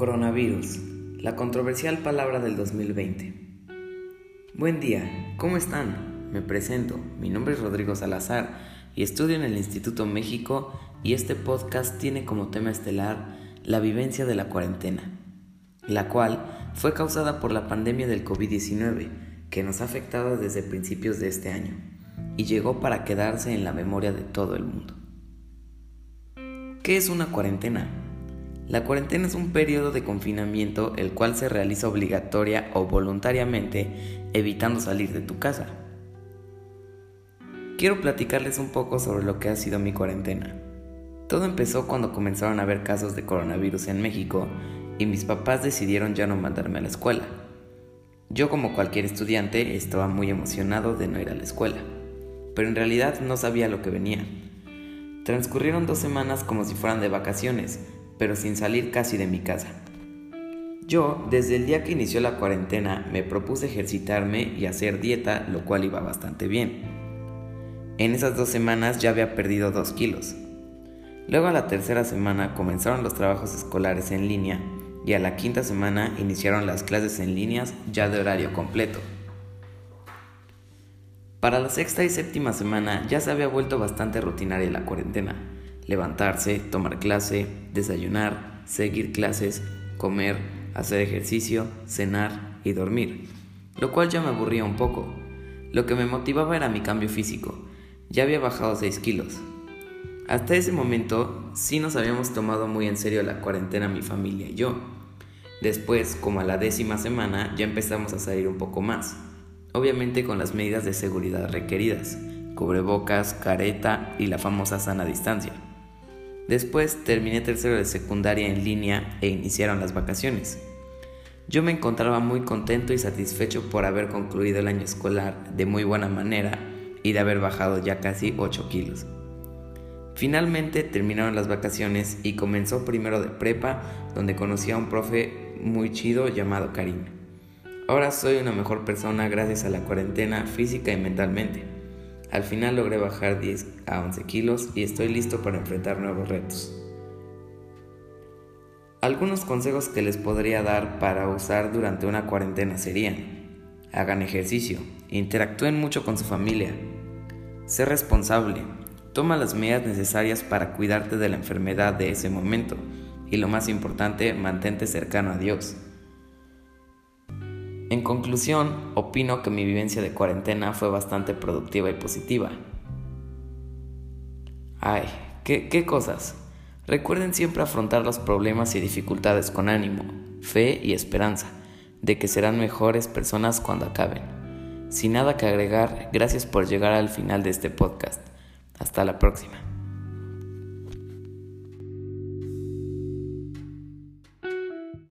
Coronavirus, la controversial palabra del 2020. Buen día, ¿cómo están? Me presento, mi nombre es Rodrigo Salazar y estudio en el Instituto México y este podcast tiene como tema estelar la vivencia de la cuarentena, la cual fue causada por la pandemia del COVID-19 que nos ha afectado desde principios de este año y llegó para quedarse en la memoria de todo el mundo. ¿Qué es una cuarentena? La cuarentena es un periodo de confinamiento el cual se realiza obligatoria o voluntariamente evitando salir de tu casa. Quiero platicarles un poco sobre lo que ha sido mi cuarentena. Todo empezó cuando comenzaron a haber casos de coronavirus en México y mis papás decidieron ya no mandarme a la escuela. Yo como cualquier estudiante estaba muy emocionado de no ir a la escuela, pero en realidad no sabía lo que venía. Transcurrieron dos semanas como si fueran de vacaciones, pero sin salir casi de mi casa. Yo, desde el día que inició la cuarentena, me propuse ejercitarme y hacer dieta, lo cual iba bastante bien. En esas dos semanas ya había perdido dos kilos. Luego a la tercera semana comenzaron los trabajos escolares en línea y a la quinta semana iniciaron las clases en líneas ya de horario completo. Para la sexta y séptima semana ya se había vuelto bastante rutinaria la cuarentena levantarse, tomar clase, desayunar, seguir clases, comer, hacer ejercicio, cenar y dormir, lo cual ya me aburría un poco. Lo que me motivaba era mi cambio físico, ya había bajado 6 kilos. Hasta ese momento sí nos habíamos tomado muy en serio la cuarentena mi familia y yo. Después, como a la décima semana, ya empezamos a salir un poco más, obviamente con las medidas de seguridad requeridas, cubrebocas, careta y la famosa sana distancia. Después terminé tercero de secundaria en línea e iniciaron las vacaciones. Yo me encontraba muy contento y satisfecho por haber concluido el año escolar de muy buena manera y de haber bajado ya casi 8 kilos. Finalmente terminaron las vacaciones y comenzó primero de prepa donde conocí a un profe muy chido llamado Karim. Ahora soy una mejor persona gracias a la cuarentena física y mentalmente. Al final logré bajar 10 a 11 kilos y estoy listo para enfrentar nuevos retos. Algunos consejos que les podría dar para usar durante una cuarentena serían, hagan ejercicio, interactúen mucho con su familia, sé responsable, toma las medidas necesarias para cuidarte de la enfermedad de ese momento y lo más importante, mantente cercano a Dios. En conclusión, opino que mi vivencia de cuarentena fue bastante productiva y positiva. Ay, ¿qué, cosas? Recuerden siempre afrontar los problemas y dificultades con ánimo, fe y esperanza de que serán mejores personas cuando acaben. Sin nada que agregar, gracias por llegar al final de este podcast. Hasta la próxima.